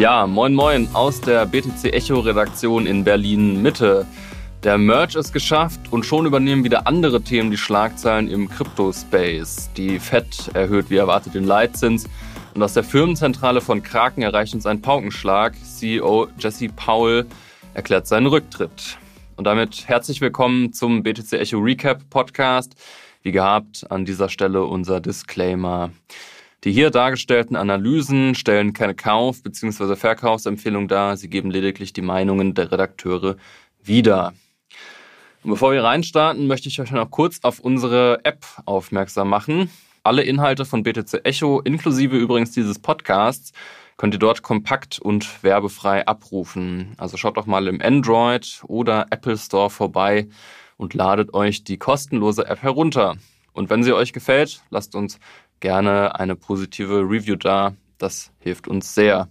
Ja, moin moin aus der BTC Echo Redaktion in Berlin Mitte. Der Merch ist geschafft und schon übernehmen wieder andere Themen die Schlagzeilen im Crypto-Space. Die FED erhöht wie erwartet den Leitzins und aus der Firmenzentrale von Kraken erreicht uns ein Paukenschlag. CEO Jesse Powell erklärt seinen Rücktritt. Und damit herzlich willkommen zum BTC Echo Recap Podcast. Wie gehabt, an dieser Stelle unser Disclaimer. Die hier dargestellten Analysen stellen keine Kauf- bzw. Verkaufsempfehlung dar. Sie geben lediglich die Meinungen der Redakteure wieder. Und bevor wir reinstarten, möchte ich euch noch kurz auf unsere App aufmerksam machen. Alle Inhalte von BTC Echo, inklusive übrigens dieses Podcasts, könnt ihr dort kompakt und werbefrei abrufen. Also schaut doch mal im Android oder Apple Store vorbei und ladet euch die kostenlose App herunter. Und wenn sie euch gefällt, lasst uns gerne eine positive Review da. Das hilft uns sehr.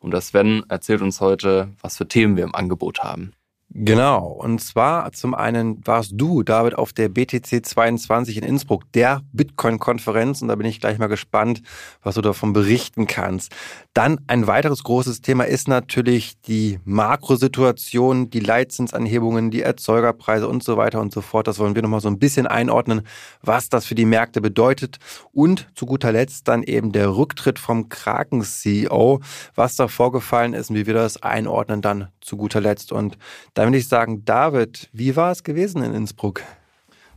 Und das Sven erzählt uns heute, was für Themen wir im Angebot haben. Genau. Und zwar zum einen warst du, David, auf der BTC 22 in Innsbruck, der Bitcoin-Konferenz. Und da bin ich gleich mal gespannt, was du davon berichten kannst. Dann ein weiteres großes Thema ist natürlich die Makrosituation, die Leitzinsanhebungen, die Erzeugerpreise und so weiter und so fort. Das wollen wir nochmal so ein bisschen einordnen, was das für die Märkte bedeutet. Und zu guter Letzt dann eben der Rücktritt vom Kraken-CEO, was da vorgefallen ist und wie wir das einordnen dann zu guter Letzt. Und da dann würde ich sagen, David, wie war es gewesen in Innsbruck?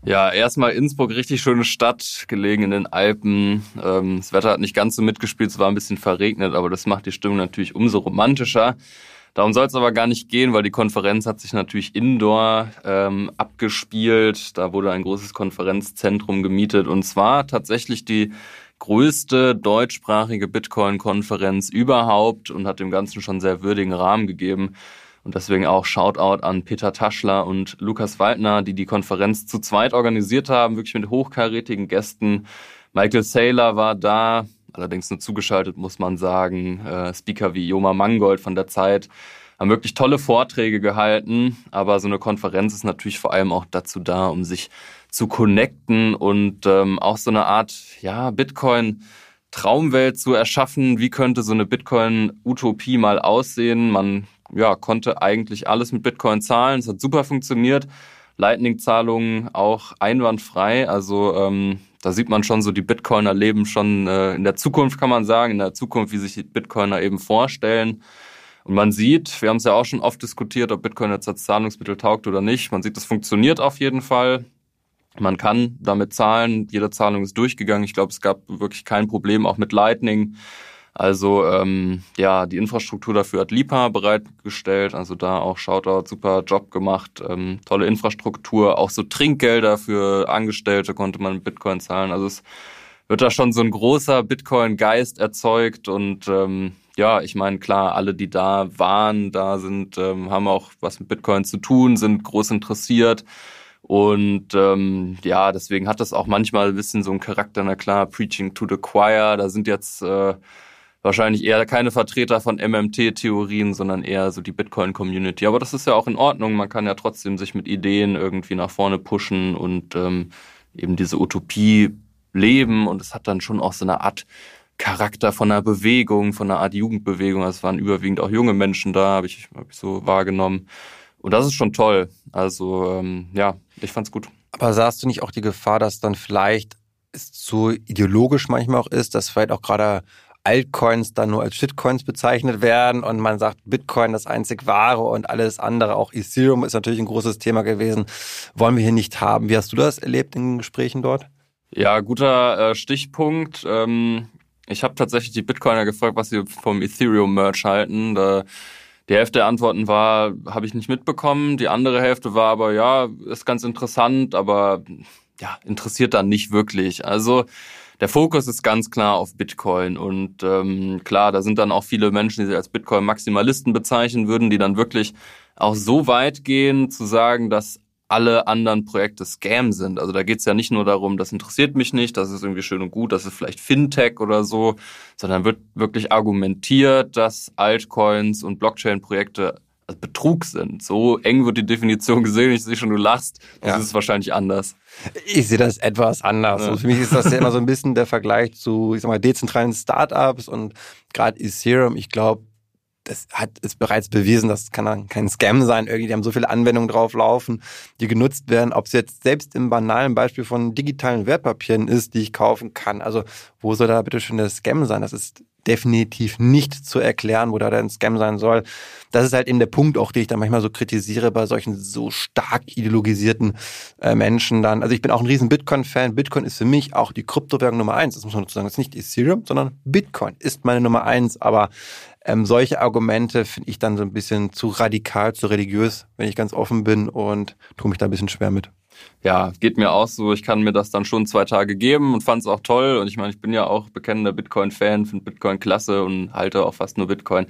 Ja, erstmal Innsbruck, richtig schöne Stadt, gelegen in den Alpen. Ähm, das Wetter hat nicht ganz so mitgespielt, es war ein bisschen verregnet, aber das macht die Stimmung natürlich umso romantischer. Darum soll es aber gar nicht gehen, weil die Konferenz hat sich natürlich indoor ähm, abgespielt. Da wurde ein großes Konferenzzentrum gemietet und zwar tatsächlich die größte deutschsprachige Bitcoin-Konferenz überhaupt und hat dem Ganzen schon sehr würdigen Rahmen gegeben. Und deswegen auch Shoutout an Peter Taschler und Lukas Waldner, die die Konferenz zu zweit organisiert haben, wirklich mit hochkarätigen Gästen. Michael Saylor war da, allerdings nur zugeschaltet, muss man sagen. Äh, Speaker wie Joma Mangold von der Zeit haben wirklich tolle Vorträge gehalten. Aber so eine Konferenz ist natürlich vor allem auch dazu da, um sich zu connecten und ähm, auch so eine Art, ja, Bitcoin Traumwelt zu erschaffen. Wie könnte so eine Bitcoin-Utopie mal aussehen? Man ja, konnte eigentlich alles mit Bitcoin zahlen. Es hat super funktioniert. Lightning-Zahlungen auch einwandfrei. Also ähm, da sieht man schon so, die Bitcoiner leben schon äh, in der Zukunft, kann man sagen, in der Zukunft, wie sich die Bitcoiner eben vorstellen. Und man sieht, wir haben es ja auch schon oft diskutiert, ob Bitcoin jetzt als Zahlungsmittel taugt oder nicht. Man sieht, es funktioniert auf jeden Fall. Man kann damit zahlen. Jede Zahlung ist durchgegangen. Ich glaube, es gab wirklich kein Problem, auch mit Lightning. Also ähm, ja, die Infrastruktur dafür hat Lipa bereitgestellt, also da auch Shoutout, super Job gemacht, ähm, tolle Infrastruktur, auch so Trinkgelder für Angestellte konnte man mit Bitcoin zahlen. Also es wird da schon so ein großer Bitcoin-Geist erzeugt und ähm, ja, ich meine, klar, alle, die da waren, da sind, ähm, haben auch was mit Bitcoin zu tun, sind groß interessiert. Und ähm, ja, deswegen hat das auch manchmal ein bisschen so einen Charakter, na klar, Preaching to the Choir. Da sind jetzt äh, wahrscheinlich eher keine Vertreter von MMT-Theorien, sondern eher so die Bitcoin-Community. Aber das ist ja auch in Ordnung. Man kann ja trotzdem sich mit Ideen irgendwie nach vorne pushen und ähm, eben diese Utopie leben. Und es hat dann schon auch so eine Art Charakter von einer Bewegung, von einer Art Jugendbewegung. Also es waren überwiegend auch junge Menschen da, habe ich, hab ich so wahrgenommen. Und das ist schon toll. Also ähm, ja, ich fand's gut. Aber sahst du nicht auch die Gefahr, dass dann vielleicht es zu ideologisch manchmal auch ist, dass vielleicht auch gerade Altcoins dann nur als Shitcoins bezeichnet werden und man sagt, Bitcoin das einzig wahre und alles andere, auch Ethereum ist natürlich ein großes Thema gewesen, wollen wir hier nicht haben. Wie hast du das erlebt in den Gesprächen dort? Ja, guter äh, Stichpunkt. Ähm, ich habe tatsächlich die Bitcoiner gefragt, was sie vom Ethereum-Merch halten. Da, die Hälfte der Antworten war, habe ich nicht mitbekommen. Die andere Hälfte war aber, ja, ist ganz interessant, aber ja, interessiert dann nicht wirklich. Also der Fokus ist ganz klar auf Bitcoin und ähm, klar, da sind dann auch viele Menschen, die sich als Bitcoin-Maximalisten bezeichnen würden, die dann wirklich auch so weit gehen, zu sagen, dass alle anderen Projekte Scam sind. Also da geht's ja nicht nur darum, das interessiert mich nicht, das ist irgendwie schön und gut, das ist vielleicht Fintech oder so, sondern wird wirklich argumentiert, dass Altcoins und Blockchain-Projekte Betrug sind. So eng wird die Definition gesehen. Ich sehe schon, du lachst. Das ja. ist wahrscheinlich anders. Ich sehe das etwas anders. Ja. Also für mich ist das ja immer so ein bisschen der Vergleich zu, ich sag mal, dezentralen Startups und gerade Ethereum. Ich glaube, das hat ist bereits bewiesen, das kann kein Scam sein. Irgendwie, die haben so viele Anwendungen drauf laufen, die genutzt werden. Ob es jetzt selbst im banalen Beispiel von digitalen Wertpapieren ist, die ich kaufen kann. Also wo soll da bitte schon der Scam sein? Das ist definitiv nicht zu erklären, wo da ein Scam sein soll. Das ist halt eben der Punkt auch, den ich dann manchmal so kritisiere bei solchen so stark ideologisierten äh, Menschen dann. Also ich bin auch ein riesen Bitcoin-Fan. Bitcoin ist für mich auch die Kryptowährung Nummer eins. Das muss man dazu sagen. Das ist nicht Ethereum, sondern Bitcoin ist meine Nummer eins. Aber ähm, solche Argumente finde ich dann so ein bisschen zu radikal, zu religiös, wenn ich ganz offen bin und tue mich da ein bisschen schwer mit ja, geht mir auch so. Ich kann mir das dann schon zwei Tage geben und fand es auch toll. Und ich meine, ich bin ja auch bekennender Bitcoin-Fan, finde Bitcoin klasse und halte auch fast nur Bitcoin.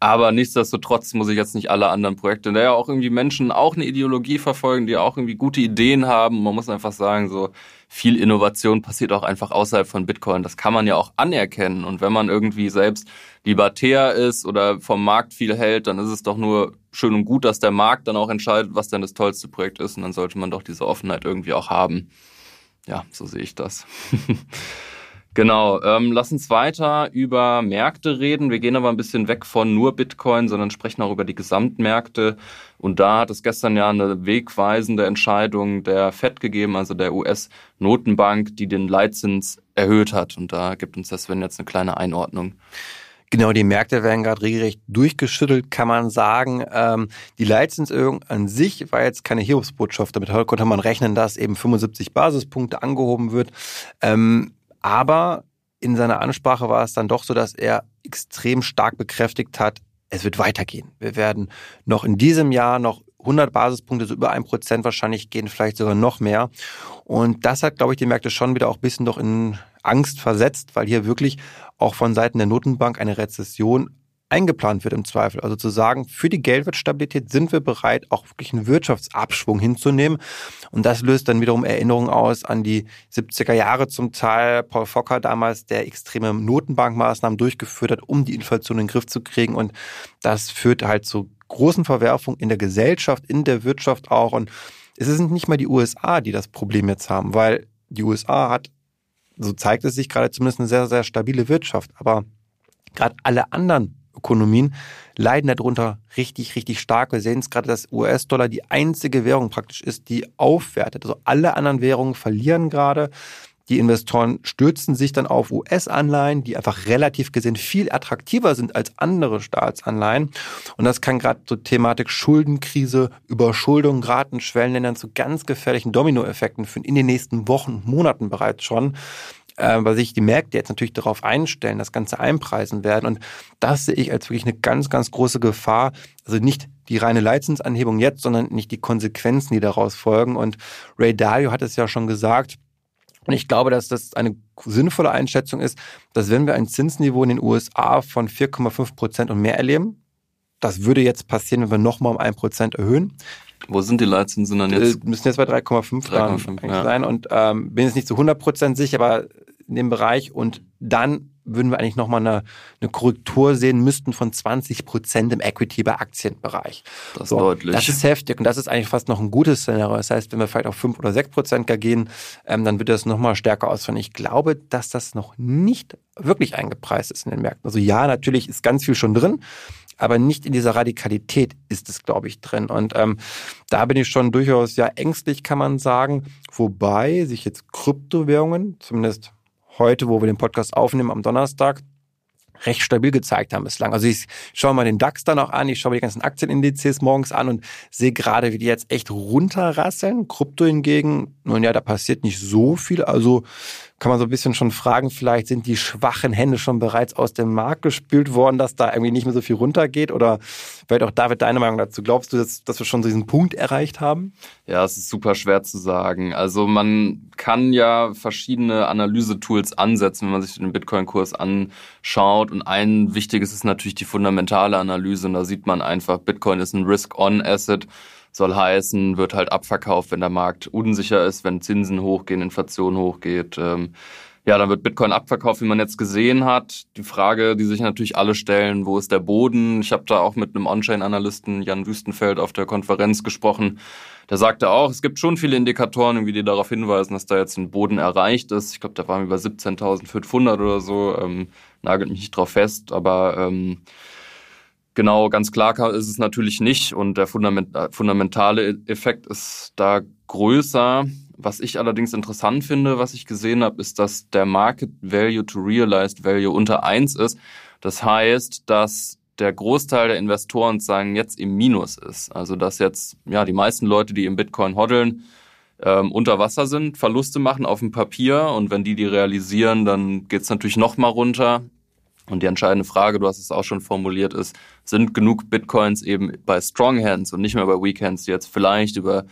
Aber nichtsdestotrotz muss ich jetzt nicht alle anderen Projekte, da ja auch irgendwie Menschen auch eine Ideologie verfolgen, die auch irgendwie gute Ideen haben. Man muss einfach sagen, so viel Innovation passiert auch einfach außerhalb von Bitcoin. Das kann man ja auch anerkennen. Und wenn man irgendwie selbst libertär ist oder vom Markt viel hält, dann ist es doch nur schön und gut, dass der Markt dann auch entscheidet, was denn das tollste Projekt ist. Und dann sollte man doch diese Offenheit irgendwie auch haben. Ja, so sehe ich das. Genau, ähm, lass uns weiter über Märkte reden. Wir gehen aber ein bisschen weg von nur Bitcoin, sondern sprechen auch über die Gesamtmärkte. Und da hat es gestern ja eine wegweisende Entscheidung der Fed gegeben, also der US-Notenbank, die den Leitzins erhöht hat. Und da gibt uns das, wenn jetzt eine kleine Einordnung. Genau, die Märkte werden gerade regelrecht durchgeschüttelt, kann man sagen. Ähm, die Leitzinserhöhung an sich war jetzt keine Hiobsbotschaft. Damit konnte man rechnen, dass eben 75 Basispunkte angehoben wird. Ähm, aber in seiner Ansprache war es dann doch so, dass er extrem stark bekräftigt hat, es wird weitergehen. Wir werden noch in diesem Jahr noch 100 Basispunkte, so über ein Prozent wahrscheinlich gehen, vielleicht sogar noch mehr. Und das hat, glaube ich, die Märkte schon wieder auch ein bisschen doch in Angst versetzt, weil hier wirklich auch von Seiten der Notenbank eine Rezession eingeplant wird im Zweifel. Also zu sagen, für die Geldwertstabilität sind wir bereit, auch wirklich einen Wirtschaftsabschwung hinzunehmen. Und das löst dann wiederum Erinnerungen aus an die 70er Jahre zum Teil. Paul Fokker damals, der extreme Notenbankmaßnahmen durchgeführt hat, um die Inflation in den Griff zu kriegen. Und das führt halt zu großen Verwerfungen in der Gesellschaft, in der Wirtschaft auch. Und es sind nicht mal die USA, die das Problem jetzt haben, weil die USA hat, so zeigt es sich gerade zumindest eine sehr, sehr stabile Wirtschaft. Aber gerade alle anderen Ökonomien leiden darunter richtig, richtig stark. Wir sehen es gerade, dass US-Dollar die einzige Währung praktisch ist, die aufwertet. Also alle anderen Währungen verlieren gerade. Die Investoren stürzen sich dann auf US-Anleihen, die einfach relativ gesehen viel attraktiver sind als andere Staatsanleihen. Und das kann gerade zur Thematik Schuldenkrise, Überschuldung gerade in Schwellenländern zu ganz gefährlichen Dominoeffekten führen in den nächsten Wochen, Monaten bereits schon äh, weil sich die Märkte jetzt natürlich darauf einstellen, das Ganze einpreisen werden. Und das sehe ich als wirklich eine ganz, ganz große Gefahr. Also nicht die reine Leitzinsanhebung jetzt, sondern nicht die Konsequenzen, die daraus folgen. Und Ray Dalio hat es ja schon gesagt, und ich glaube, dass das eine sinnvolle Einschätzung ist, dass wenn wir ein Zinsniveau in den USA von 4,5 Prozent und mehr erleben, das würde jetzt passieren, wenn wir nochmal um ein Prozent erhöhen. Wo sind die Leitzinsen dann jetzt? Äh, müssen jetzt bei 3,5 ja. sein und ähm, bin jetzt nicht zu 100 Prozent sicher, aber in dem Bereich und dann würden wir eigentlich nochmal eine, eine Korrektur sehen müssten von 20 Prozent im Equity bei Aktienbereich. Das so, ist deutlich. Das ist heftig und das ist eigentlich fast noch ein gutes Szenario. Das heißt, wenn wir vielleicht auf 5 oder 6 Prozent gehen, ähm, dann wird das nochmal stärker ausfallen. Ich glaube, dass das noch nicht wirklich eingepreist ist in den Märkten. Also ja, natürlich ist ganz viel schon drin, aber nicht in dieser Radikalität ist es, glaube ich, drin. Und ähm, da bin ich schon durchaus ja ängstlich, kann man sagen. Wobei sich jetzt Kryptowährungen, zumindest heute, wo wir den Podcast aufnehmen am Donnerstag, recht stabil gezeigt haben bislang. Also ich schaue mal den DAX dann auch an, ich schaue mir die ganzen Aktienindizes morgens an und sehe gerade, wie die jetzt echt runterrasseln. Krypto hingegen, nun ja, da passiert nicht so viel. Also kann man so ein bisschen schon fragen, vielleicht sind die schwachen Hände schon bereits aus dem Markt gespült worden, dass da irgendwie nicht mehr so viel runtergeht? Oder vielleicht auch David, deine Meinung dazu? Glaubst du, dass, dass wir schon diesen Punkt erreicht haben? Ja, es ist super schwer zu sagen. Also man kann ja verschiedene Analysetools ansetzen, wenn man sich den Bitcoin-Kurs anschaut. Und ein wichtiges ist natürlich die fundamentale Analyse. Und da sieht man einfach, Bitcoin ist ein Risk-on-Asset soll heißen, wird halt abverkauft, wenn der Markt unsicher ist, wenn Zinsen hochgehen, Inflation hochgeht. Ähm, ja, dann wird Bitcoin abverkauft, wie man jetzt gesehen hat. Die Frage, die sich natürlich alle stellen, wo ist der Boden? Ich habe da auch mit einem On-Chain-Analysten Jan Wüstenfeld auf der Konferenz gesprochen. Der sagte auch, es gibt schon viele Indikatoren, die darauf hinweisen, dass da jetzt ein Boden erreicht ist. Ich glaube, da waren wir über 17.500 oder so. Ähm, nagelt mich nicht drauf fest, aber ähm, Genau, ganz klar ist es natürlich nicht und der fundamentale Effekt ist da größer. Was ich allerdings interessant finde, was ich gesehen habe, ist, dass der Market Value to Realized Value unter eins ist. Das heißt, dass der Großteil der Investoren sagen jetzt im Minus ist. Also dass jetzt ja die meisten Leute, die im Bitcoin hoddeln, ähm, unter Wasser sind, Verluste machen auf dem Papier und wenn die die realisieren, dann geht's natürlich noch mal runter. Und die entscheidende Frage, du hast es auch schon formuliert, ist, sind genug Bitcoins eben bei Strong Hands und nicht mehr bei Weak Hands, die jetzt vielleicht über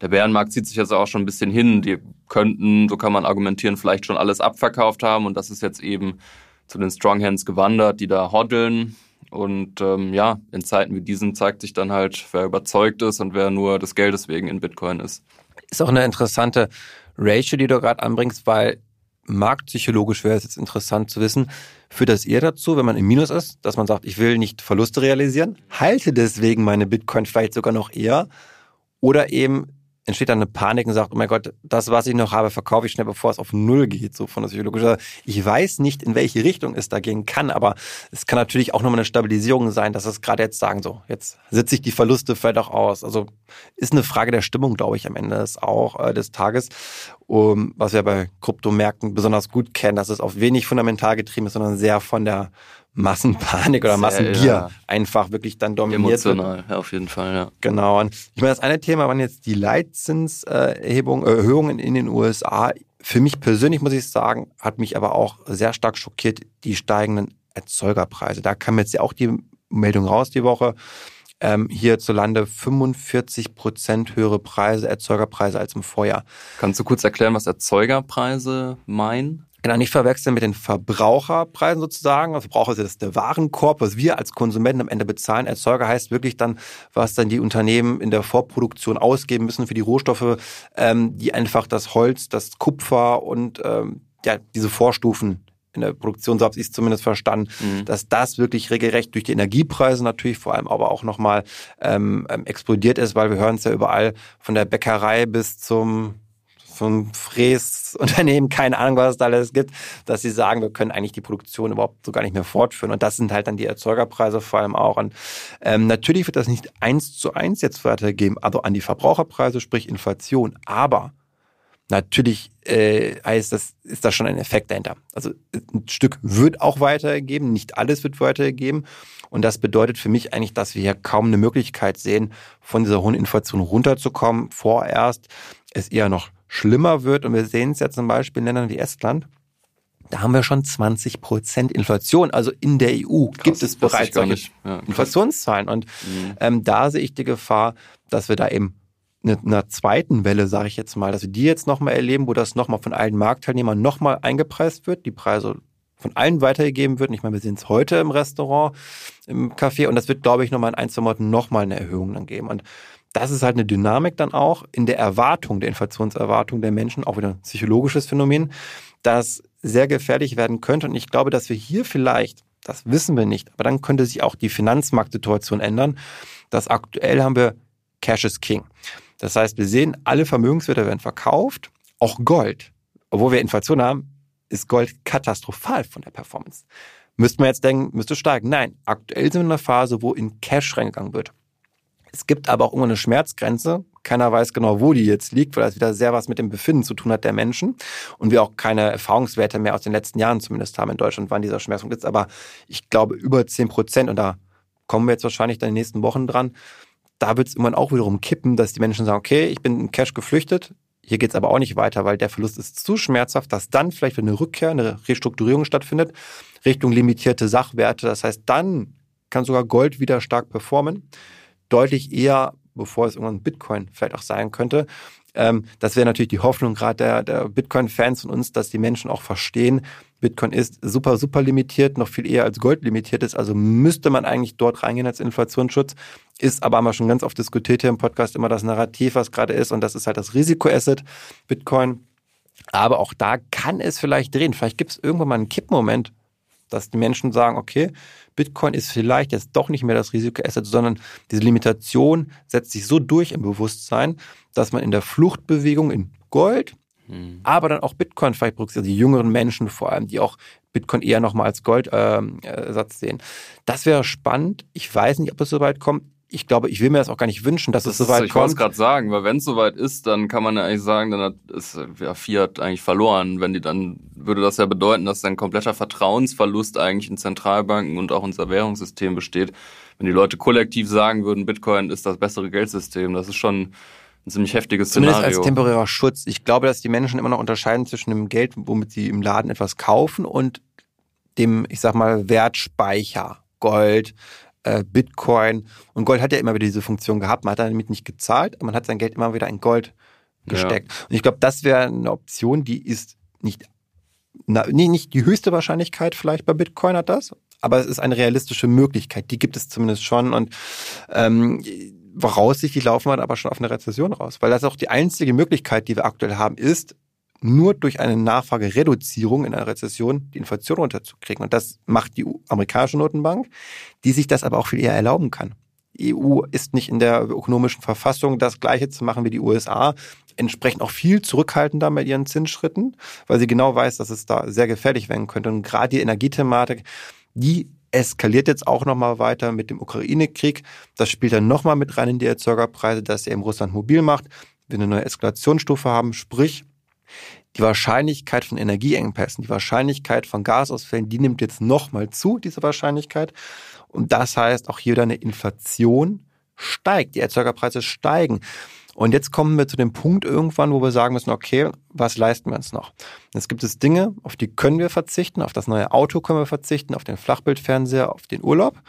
der Bärenmarkt zieht sich jetzt auch schon ein bisschen hin. Die könnten, so kann man argumentieren, vielleicht schon alles abverkauft haben und das ist jetzt eben zu den Strong Hands gewandert, die da hoddeln. Und ähm, ja, in Zeiten wie diesen zeigt sich dann halt, wer überzeugt ist und wer nur des Geldes wegen in Bitcoin ist. Ist auch eine interessante Ratio, die du gerade anbringst, weil marktpsychologisch wäre es jetzt interessant zu wissen, führt das eher dazu, wenn man im Minus ist, dass man sagt, ich will nicht Verluste realisieren, halte deswegen meine Bitcoin vielleicht sogar noch eher oder eben entsteht dann eine Panik und sagt, oh mein Gott, das, was ich noch habe, verkaufe ich schnell, bevor es auf Null geht, so von der psychologischen. Ich weiß nicht, in welche Richtung es da gehen kann, aber es kann natürlich auch nochmal eine Stabilisierung sein, dass es gerade jetzt sagen, so, jetzt sitze ich die Verluste vielleicht auch aus. Also ist eine Frage der Stimmung, glaube ich, am Ende des, auch äh, des Tages. Um, was wir bei Kryptomärkten besonders gut kennen, dass es auf wenig fundamental getrieben ist, sondern sehr von der Massenpanik oder Massengier ja. einfach wirklich dann dominiert Emotional, wird. Ja, auf jeden Fall, ja. Genau. Und ich meine, das eine Thema waren jetzt die Leitzinserhebung, Erhöhungen in den USA. Für mich persönlich muss ich sagen, hat mich aber auch sehr stark schockiert, die steigenden Erzeugerpreise. Da kam jetzt ja auch die Meldung raus die Woche. Ähm, hierzulande 45 Prozent höhere Preise, Erzeugerpreise als im Vorjahr. Kannst du kurz erklären, was Erzeugerpreise meinen? Genau, nicht verwechseln mit den Verbraucherpreisen sozusagen. Also Verbraucher ist der Warenkorb, was wir als Konsumenten am Ende bezahlen. Erzeuger heißt wirklich dann, was dann die Unternehmen in der Vorproduktion ausgeben müssen für die Rohstoffe, ähm, die einfach das Holz, das Kupfer und ähm, ja, diese Vorstufen in der Produktion, so habe ich es zumindest verstanden, mhm. dass das wirklich regelrecht durch die Energiepreise natürlich vor allem aber auch nochmal ähm, ähm, explodiert ist, weil wir hören es ja überall von der Bäckerei bis zum vom Fräsunternehmen, keine Ahnung, was es da alles gibt, dass sie sagen, wir können eigentlich die Produktion überhaupt so gar nicht mehr fortführen. Und das sind halt dann die Erzeugerpreise vor allem auch. Und ähm, natürlich wird das nicht eins zu eins jetzt weitergeben, also an die Verbraucherpreise, sprich Inflation. Aber natürlich äh, heißt das, ist da schon ein Effekt dahinter. Also ein Stück wird auch weitergegeben, nicht alles wird weitergegeben. Und das bedeutet für mich eigentlich, dass wir hier kaum eine Möglichkeit sehen, von dieser hohen Inflation runterzukommen. Vorerst es eher noch schlimmer wird. Und wir sehen es ja zum Beispiel in Ländern wie Estland. Da haben wir schon 20 Prozent Inflation. Also in der EU Krass, gibt es bereits solche ja, Inflationszahlen. Und mhm. ähm, da sehe ich die Gefahr, dass wir da eben in einer zweiten Welle, sage ich jetzt mal, dass wir die jetzt nochmal erleben, wo das nochmal von allen Marktteilnehmern nochmal eingepreist wird, die Preise von allen weitergegeben wird. Ich meine, wir sehen es heute im Restaurant, im Café und das wird, glaube ich, nochmal in ein, zwei Monaten nochmal eine Erhöhung dann geben. Und das ist halt eine Dynamik dann auch in der Erwartung, der Inflationserwartung der Menschen, auch wieder ein psychologisches Phänomen, das sehr gefährlich werden könnte. Und ich glaube, dass wir hier vielleicht, das wissen wir nicht, aber dann könnte sich auch die Finanzmarktsituation ändern, dass aktuell haben wir Cash is King. Das heißt, wir sehen, alle Vermögenswerte werden verkauft, auch Gold. Obwohl wir Inflation haben, ist Gold katastrophal von der Performance. Müsste man jetzt denken, müsste steigen. Nein, aktuell sind wir in einer Phase, wo in Cash reingegangen wird. Es gibt aber auch immer eine Schmerzgrenze. Keiner weiß genau, wo die jetzt liegt, weil das wieder sehr was mit dem Befinden zu tun hat der Menschen. Und wir auch keine Erfahrungswerte mehr aus den letzten Jahren zumindest haben in Deutschland, wann dieser Schmerzpunkt ist. Aber ich glaube über 10 Prozent, und da kommen wir jetzt wahrscheinlich dann in den nächsten Wochen dran, da wird es irgendwann auch wiederum kippen, dass die Menschen sagen, okay, ich bin in Cash geflüchtet, hier geht es aber auch nicht weiter, weil der Verlust ist zu schmerzhaft, dass dann vielleicht eine Rückkehr, eine Restrukturierung stattfindet, Richtung limitierte Sachwerte. Das heißt, dann kann sogar Gold wieder stark performen deutlich eher, bevor es irgendwann Bitcoin vielleicht auch sein könnte. Ähm, das wäre natürlich die Hoffnung gerade der, der Bitcoin-Fans von uns, dass die Menschen auch verstehen, Bitcoin ist super, super limitiert, noch viel eher als Gold limitiert ist. Also müsste man eigentlich dort reingehen als Inflationsschutz. Ist aber haben schon ganz oft diskutiert hier im Podcast immer das Narrativ, was gerade ist. Und das ist halt das Risikoasset Bitcoin. Aber auch da kann es vielleicht drehen. Vielleicht gibt es irgendwann mal einen Kippmoment, dass die Menschen sagen, okay, Bitcoin ist vielleicht jetzt doch nicht mehr das Risikoasset, sondern diese Limitation setzt sich so durch im Bewusstsein, dass man in der Fluchtbewegung in Gold, hm. aber dann auch Bitcoin vielleicht berücksichtigt, also die jüngeren Menschen vor allem, die auch Bitcoin eher nochmal als Goldersatz äh, sehen. Das wäre spannend. Ich weiß nicht, ob es soweit kommt ich glaube, ich will mir das auch gar nicht wünschen, dass das es soweit ist, ich kommt. Ich wollte es gerade sagen, weil wenn es soweit ist, dann kann man ja eigentlich sagen, dann hat es ja, Fiat eigentlich verloren. Wenn die dann, würde das ja bedeuten, dass ein kompletter Vertrauensverlust eigentlich in Zentralbanken und auch unser Währungssystem besteht. Wenn die Leute kollektiv sagen würden, Bitcoin ist das bessere Geldsystem, das ist schon ein ziemlich heftiges Zumindest Szenario. als temporärer Schutz. Ich glaube, dass die Menschen immer noch unterscheiden zwischen dem Geld, womit sie im Laden etwas kaufen und dem, ich sag mal, Wertspeicher. Gold, Bitcoin. Und Gold hat ja immer wieder diese Funktion gehabt. Man hat damit nicht gezahlt, aber man hat sein Geld immer wieder in Gold gesteckt. Ja. Und ich glaube, das wäre eine Option, die ist nicht, na, nee, nicht die höchste Wahrscheinlichkeit vielleicht bei Bitcoin hat das, aber es ist eine realistische Möglichkeit. Die gibt es zumindest schon. Und ähm, voraussichtlich laufen wir aber schon auf eine Rezession raus, weil das auch die einzige Möglichkeit, die wir aktuell haben, ist, nur durch eine Nachfragereduzierung in einer Rezession die Inflation runterzukriegen. Und das macht die amerikanische Notenbank, die sich das aber auch viel eher erlauben kann. Die EU ist nicht in der ökonomischen Verfassung, das Gleiche zu machen wie die USA, entsprechend auch viel zurückhaltender mit ihren Zinsschritten, weil sie genau weiß, dass es da sehr gefährlich werden könnte. Und gerade die Energiethematik, die eskaliert jetzt auch nochmal weiter mit dem Ukraine-Krieg. Das spielt dann nochmal mit rein in die Erzeugerpreise, dass er eben Russland mobil macht. Wir eine neue Eskalationsstufe haben, sprich, die Wahrscheinlichkeit von Energieengpässen, die Wahrscheinlichkeit von Gasausfällen, die nimmt jetzt nochmal zu, diese Wahrscheinlichkeit. Und das heißt, auch hier wieder eine Inflation steigt, die Erzeugerpreise steigen. Und jetzt kommen wir zu dem Punkt irgendwann, wo wir sagen müssen, okay, was leisten wir uns noch? Jetzt gibt es Dinge, auf die können wir verzichten, auf das neue Auto können wir verzichten, auf den Flachbildfernseher, auf den Urlaub.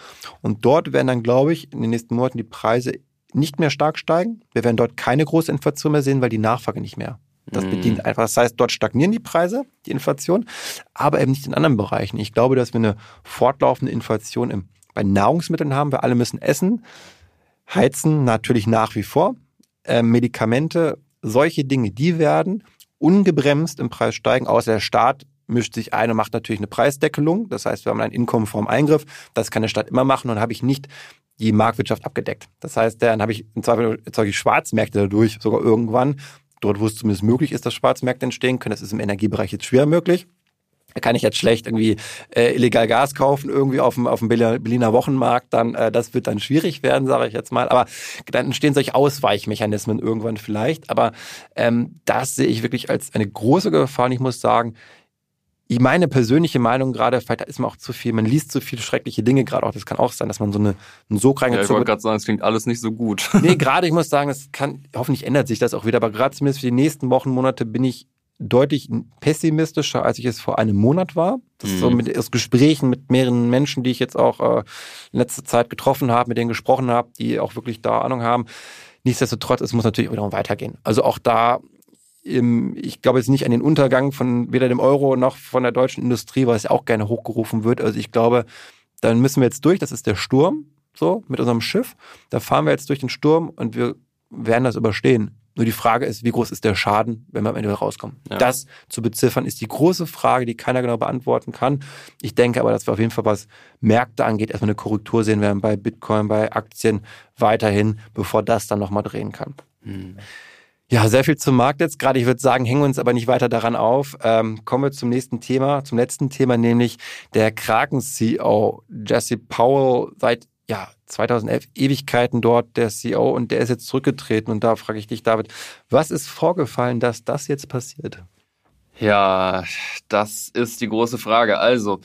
Und dort werden dann, glaube ich, in den nächsten Monaten die Preise nicht mehr stark steigen. Wir werden dort keine große Inflation mehr sehen, weil die Nachfrage nicht mehr das mhm. bedient einfach. Das heißt, dort stagnieren die Preise, die Inflation, aber eben nicht in anderen Bereichen. Ich glaube, dass wir eine fortlaufende Inflation im, bei Nahrungsmitteln haben. Wir alle müssen essen, heizen natürlich nach wie vor. Äh, Medikamente, solche Dinge, die werden ungebremst im Preis steigen, außer der Staat mischt sich ein und macht natürlich eine Preisdeckelung. Das heißt, wir haben ein Einkommen vorm Eingriff. Das kann der Staat immer machen und habe ich nicht die Marktwirtschaft abgedeckt. Das heißt, dann habe ich im Zweifel erzeuge ich Schwarzmärkte dadurch sogar irgendwann, dort, wo es zumindest möglich ist, dass Schwarzmärkte entstehen können. Das ist im Energiebereich jetzt schwer möglich. Da kann ich jetzt schlecht irgendwie äh, illegal Gas kaufen, irgendwie auf dem, auf dem Berliner Wochenmarkt, dann äh, das wird dann schwierig werden, sage ich jetzt mal. Aber dann entstehen solche Ausweichmechanismen irgendwann vielleicht. Aber ähm, das sehe ich wirklich als eine große Gefahr. Und ich muss sagen, meine persönliche Meinung gerade, vielleicht ist man auch zu viel, man liest zu viele schreckliche Dinge gerade auch. Das kann auch sein, dass man so eine, einen Sog reingezogen Ja, ich wollte gerade sagen, es klingt alles nicht so gut. Nee, gerade, ich muss sagen, es kann, hoffentlich ändert sich das auch wieder, aber gerade zumindest für die nächsten Wochen, Monate bin ich deutlich pessimistischer, als ich es vor einem Monat war. Das ist so mhm. mit aus Gesprächen mit mehreren Menschen, die ich jetzt auch äh, in letzter Zeit getroffen habe, mit denen gesprochen habe, die auch wirklich da Ahnung haben. Nichtsdestotrotz, es muss natürlich wieder weitergehen. Also auch da ich glaube jetzt nicht an den Untergang von weder dem Euro noch von der deutschen Industrie, was ja auch gerne hochgerufen wird. Also ich glaube, dann müssen wir jetzt durch. Das ist der Sturm, so mit unserem Schiff. Da fahren wir jetzt durch den Sturm und wir werden das überstehen. Nur die Frage ist, wie groß ist der Schaden, wenn wir am Ende rauskommen? Ja. Das zu beziffern ist die große Frage, die keiner genau beantworten kann. Ich denke aber, dass wir auf jeden Fall, was Märkte angeht, erstmal eine Korrektur sehen werden bei Bitcoin, bei Aktien weiterhin, bevor das dann nochmal drehen kann. Hm. Ja, sehr viel zum Markt jetzt gerade. Ich würde sagen, hängen wir uns aber nicht weiter daran auf. Ähm, kommen wir zum nächsten Thema, zum letzten Thema, nämlich der Kraken-CEO Jesse Powell seit ja, 2011 Ewigkeiten dort der CEO und der ist jetzt zurückgetreten. Und da frage ich dich, David, was ist vorgefallen, dass das jetzt passiert? Ja, das ist die große Frage. Also,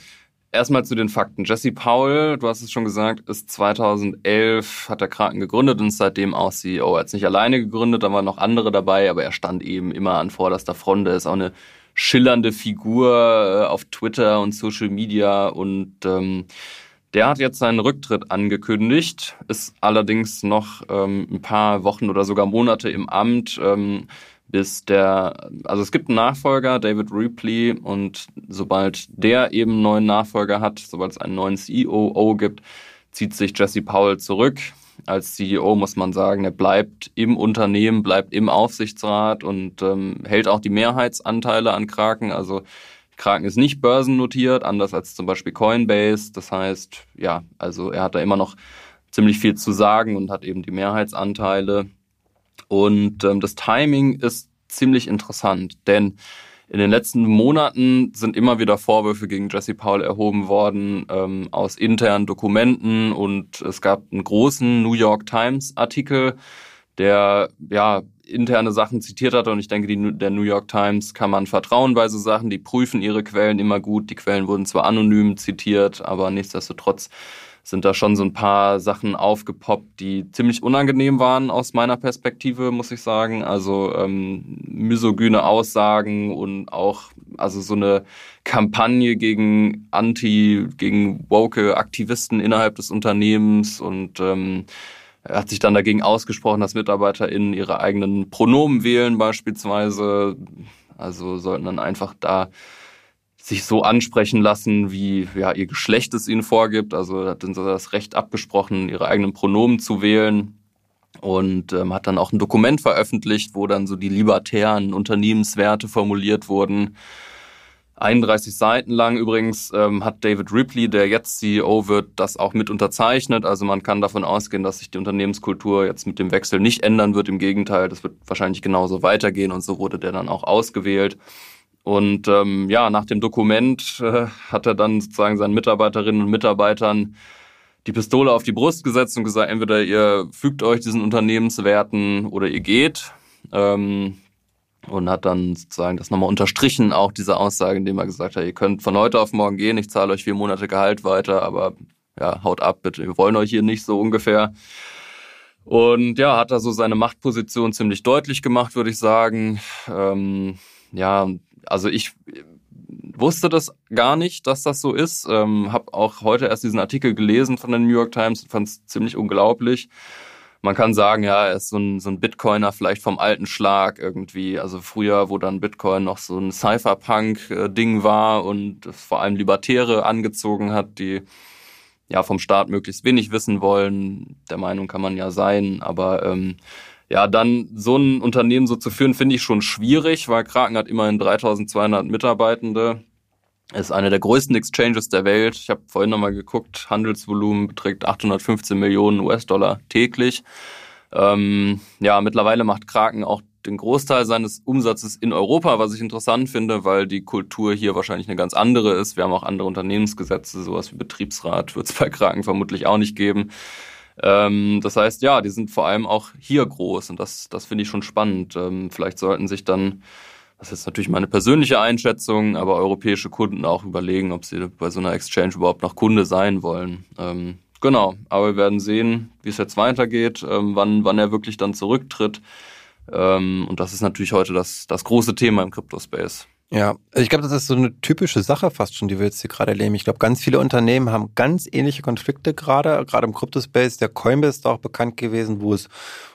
Erstmal zu den Fakten. Jesse Powell, du hast es schon gesagt, ist 2011, hat der Kraken gegründet und ist seitdem auch CEO. Er hat es nicht alleine gegründet, da waren noch andere dabei, aber er stand eben immer an vorderster Front. Er ist auch eine schillernde Figur äh, auf Twitter und Social Media und ähm, der hat jetzt seinen Rücktritt angekündigt, ist allerdings noch ähm, ein paar Wochen oder sogar Monate im Amt. Ähm, bis der, also es gibt einen Nachfolger, David Ripley, und sobald der eben einen neuen Nachfolger hat, sobald es einen neuen COO gibt, zieht sich Jesse Powell zurück. Als CEO muss man sagen, er bleibt im Unternehmen, bleibt im Aufsichtsrat und ähm, hält auch die Mehrheitsanteile an Kraken. Also Kraken ist nicht börsennotiert, anders als zum Beispiel Coinbase. Das heißt, ja, also er hat da immer noch ziemlich viel zu sagen und hat eben die Mehrheitsanteile. Und ähm, das Timing ist ziemlich interessant, denn In den letzten Monaten sind immer wieder Vorwürfe gegen Jesse Paul erhoben worden ähm, aus internen Dokumenten. Und es gab einen großen New York Times Artikel, der ja interne Sachen zitiert hat und ich denke, die, der New York Times kann man vertrauen bei so Sachen, die prüfen ihre Quellen immer gut. Die Quellen wurden zwar anonym zitiert, aber nichtsdestotrotz sind da schon so ein paar Sachen aufgepoppt, die ziemlich unangenehm waren aus meiner Perspektive, muss ich sagen. Also ähm, misogyne Aussagen und auch also so eine Kampagne gegen anti, gegen woke Aktivisten innerhalb des Unternehmens und ähm, er hat sich dann dagegen ausgesprochen, dass MitarbeiterInnen ihre eigenen Pronomen wählen beispielsweise. Also sollten dann einfach da sich so ansprechen lassen, wie ja, ihr Geschlecht es ihnen vorgibt. Also hat dann so das Recht abgesprochen, ihre eigenen Pronomen zu wählen. Und ähm, hat dann auch ein Dokument veröffentlicht, wo dann so die libertären Unternehmenswerte formuliert wurden. 31 Seiten lang übrigens ähm, hat David Ripley, der jetzt CEO wird, das auch mit unterzeichnet. Also man kann davon ausgehen, dass sich die Unternehmenskultur jetzt mit dem Wechsel nicht ändern wird. Im Gegenteil, das wird wahrscheinlich genauso weitergehen und so wurde der dann auch ausgewählt. Und ähm, ja, nach dem Dokument äh, hat er dann sozusagen seinen Mitarbeiterinnen und Mitarbeitern die Pistole auf die Brust gesetzt und gesagt, entweder ihr fügt euch diesen Unternehmenswerten oder ihr geht. Ähm, und hat dann sozusagen das nochmal unterstrichen, auch diese Aussage, indem er gesagt hat, ihr könnt von heute auf morgen gehen, ich zahle euch vier Monate Gehalt weiter, aber ja, haut ab bitte, wir wollen euch hier nicht so ungefähr. Und ja, hat er so seine Machtposition ziemlich deutlich gemacht, würde ich sagen. Ähm, ja, also ich wusste das gar nicht, dass das so ist. Ähm, habe auch heute erst diesen Artikel gelesen von der New York Times, fand es ziemlich unglaublich. Man kann sagen, ja, er ist so ein, so ein Bitcoiner vielleicht vom alten Schlag irgendwie. Also früher, wo dann Bitcoin noch so ein Cypherpunk-Ding war und vor allem Libertäre angezogen hat, die ja vom Staat möglichst wenig wissen wollen. Der Meinung kann man ja sein, aber ähm, ja, dann so ein Unternehmen so zu führen, finde ich schon schwierig, weil Kraken hat immerhin 3200 Mitarbeitende. Ist eine der größten Exchanges der Welt. Ich habe vorhin nochmal geguckt, Handelsvolumen beträgt 815 Millionen US-Dollar täglich. Ähm, ja, mittlerweile macht Kraken auch den Großteil seines Umsatzes in Europa, was ich interessant finde, weil die Kultur hier wahrscheinlich eine ganz andere ist. Wir haben auch andere Unternehmensgesetze, sowas wie Betriebsrat wird es bei Kraken vermutlich auch nicht geben. Ähm, das heißt, ja, die sind vor allem auch hier groß und das, das finde ich schon spannend. Ähm, vielleicht sollten sich dann, das ist natürlich meine persönliche Einschätzung, aber europäische Kunden auch überlegen, ob sie bei so einer Exchange überhaupt noch Kunde sein wollen. Ähm, genau, aber wir werden sehen, wie es jetzt weitergeht, ähm, wann, wann er wirklich dann zurücktritt. Ähm, und das ist natürlich heute das, das große Thema im Crypto-Space. Ja, also ich glaube, das ist so eine typische Sache fast schon, die wir jetzt hier gerade erleben. Ich glaube, ganz viele Unternehmen haben ganz ähnliche Konflikte gerade, gerade im Crypto-Space. Der Coinbase ist auch bekannt gewesen, wo es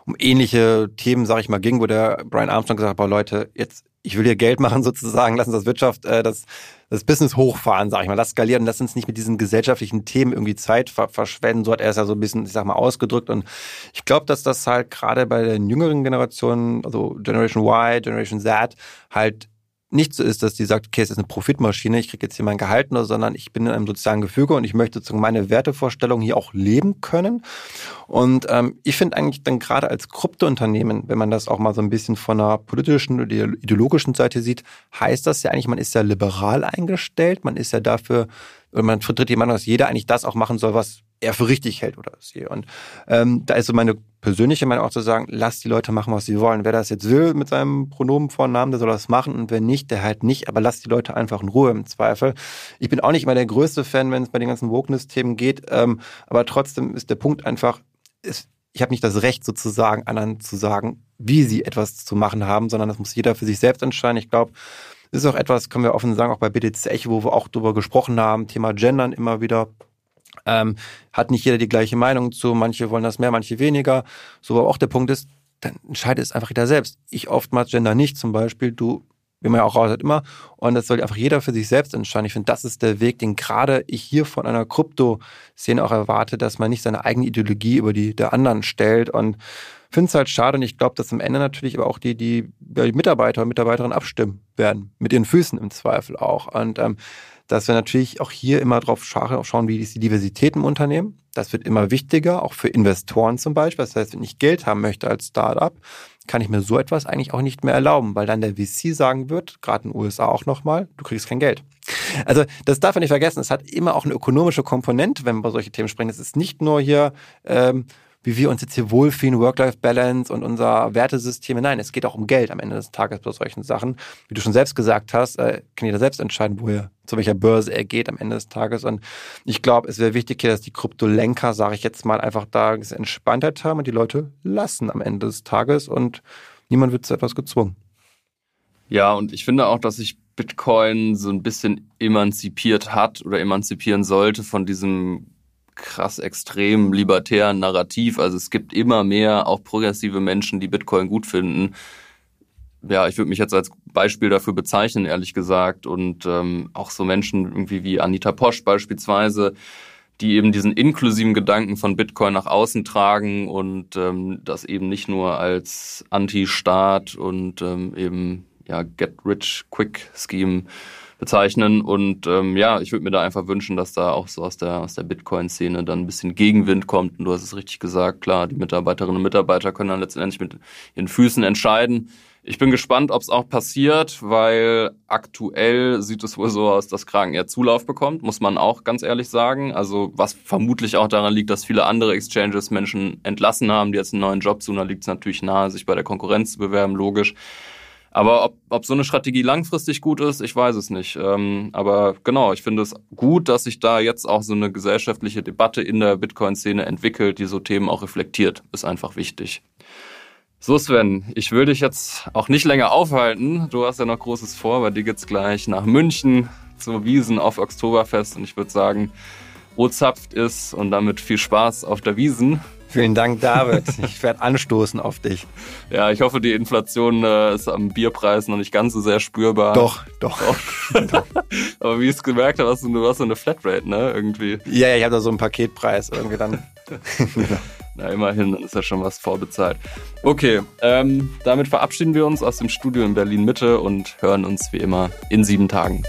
um ähnliche Themen, sage ich mal, ging, wo der Brian Armstrong gesagt hat, boah, Leute, jetzt, ich will hier Geld machen sozusagen, lass uns das Wirtschaft, äh, das, das Business hochfahren, sage ich mal, lass skalieren, lass uns nicht mit diesen gesellschaftlichen Themen irgendwie Zeit ver verschwenden. So hat er es ja so ein bisschen, ich sag mal, ausgedrückt. Und ich glaube, dass das halt gerade bei den jüngeren Generationen, also Generation Y, Generation Z, halt nicht so ist, dass die sagt, okay, es ist eine Profitmaschine, ich kriege jetzt hier mein Gehalt nur, sondern ich bin in einem sozialen Gefüge und ich möchte sozusagen meine Wertevorstellungen hier auch leben können. Und ähm, ich finde eigentlich dann gerade als Kryptounternehmen, wenn man das auch mal so ein bisschen von einer politischen oder ideologischen Seite sieht, heißt das ja eigentlich, man ist ja liberal eingestellt, man ist ja dafür, man vertritt die Meinung, dass jeder eigentlich das auch machen soll, was er für richtig hält oder sie. Und ähm, da ist so meine persönliche Meinung auch zu sagen, lass die Leute machen, was sie wollen. Wer das jetzt will mit seinem Pronomenvornamen, der soll das machen und wer nicht, der halt nicht. Aber lass die Leute einfach in Ruhe im Zweifel. Ich bin auch nicht immer der größte Fan, wenn es bei den ganzen Wokeness-Themen geht. Ähm, aber trotzdem ist der Punkt einfach, ist, ich habe nicht das Recht sozusagen, anderen zu sagen, wie sie etwas zu machen haben, sondern das muss jeder für sich selbst entscheiden. Ich glaube, das ist auch etwas, können wir offen sagen, auch bei Echo, wo wir auch darüber gesprochen haben, Thema Gendern immer wieder ähm, hat nicht jeder die gleiche Meinung zu, manche wollen das mehr, manche weniger. So, aber auch der Punkt ist, dann entscheidet es einfach jeder selbst. Ich oftmals gender nicht zum Beispiel, du, wie man ja auch raus hat, immer. Und das soll einfach jeder für sich selbst entscheiden. Ich finde, das ist der Weg, den gerade ich hier von einer Krypto-Szene auch erwarte, dass man nicht seine eigene Ideologie über die der anderen stellt. Und finde es halt schade und ich glaube, dass am Ende natürlich aber auch die, die, die Mitarbeiter und Mitarbeiterinnen abstimmen werden. Mit ihren Füßen im Zweifel auch. Und ähm, dass wir natürlich auch hier immer drauf schauen, wie ist die Diversität im Unternehmen. Das wird immer wichtiger, auch für Investoren zum Beispiel. Das heißt, wenn ich Geld haben möchte als Startup, kann ich mir so etwas eigentlich auch nicht mehr erlauben, weil dann der VC sagen wird, gerade in den USA auch nochmal, du kriegst kein Geld. Also das darf man nicht vergessen, es hat immer auch eine ökonomische Komponente, wenn wir über solche Themen sprechen. Es ist nicht nur hier, ähm, wie wir uns jetzt hier wohlfühlen, Work-Life-Balance und unser Wertesystem. Nein, es geht auch um Geld am Ende des Tages bei solchen Sachen. Wie du schon selbst gesagt hast, äh, kann jeder selbst entscheiden, wo zu welcher Börse er geht am Ende des Tages. Und ich glaube, es wäre wichtig hier, dass die Kryptolenker, sage ich jetzt mal, einfach da Entspanntheit haben und die Leute lassen am Ende des Tages und niemand wird zu etwas gezwungen. Ja, und ich finde auch, dass sich Bitcoin so ein bisschen emanzipiert hat oder emanzipieren sollte von diesem krass extrem libertären Narrativ. Also es gibt immer mehr auch progressive Menschen, die Bitcoin gut finden. Ja, ich würde mich jetzt als Beispiel dafür bezeichnen, ehrlich gesagt. Und ähm, auch so Menschen irgendwie wie Anita Posch beispielsweise, die eben diesen inklusiven Gedanken von Bitcoin nach außen tragen und ähm, das eben nicht nur als Anti-Staat und ähm, eben ja Get-Rich-Quick-Scheme bezeichnen. Und ähm, ja, ich würde mir da einfach wünschen, dass da auch so aus der, aus der Bitcoin-Szene dann ein bisschen Gegenwind kommt. Und du hast es richtig gesagt, klar, die Mitarbeiterinnen und Mitarbeiter können dann letztendlich mit ihren Füßen entscheiden. Ich bin gespannt, ob es auch passiert, weil aktuell sieht es wohl so aus, dass Kraken eher Zulauf bekommt, muss man auch ganz ehrlich sagen. Also was vermutlich auch daran liegt, dass viele andere Exchanges Menschen entlassen haben, die jetzt einen neuen Job suchen. Da liegt es natürlich nahe, sich bei der Konkurrenz zu bewerben, logisch. Aber ob, ob so eine Strategie langfristig gut ist, ich weiß es nicht. Ähm, aber genau, ich finde es gut, dass sich da jetzt auch so eine gesellschaftliche Debatte in der Bitcoin-Szene entwickelt, die so Themen auch reflektiert. Ist einfach wichtig. So Sven, ich will dich jetzt auch nicht länger aufhalten. Du hast ja noch Großes vor, bei dir geht's gleich nach München zur Wiesen auf Oktoberfest und ich würde sagen, Ozapft ist und damit viel Spaß auf der Wiesen. Vielen Dank, David. Ich werde anstoßen auf dich. Ja, ich hoffe, die Inflation äh, ist am Bierpreis noch nicht ganz so sehr spürbar. Doch, doch. doch. Aber wie ich es gemerkt habe, hast du, du hast so eine Flatrate, ne? Irgendwie. Ja, ja ich habe da so einen Paketpreis irgendwie dann. Na, immerhin, dann ist ja schon was vorbezahlt. Okay, ähm, damit verabschieden wir uns aus dem Studio in Berlin Mitte und hören uns wie immer in sieben Tagen.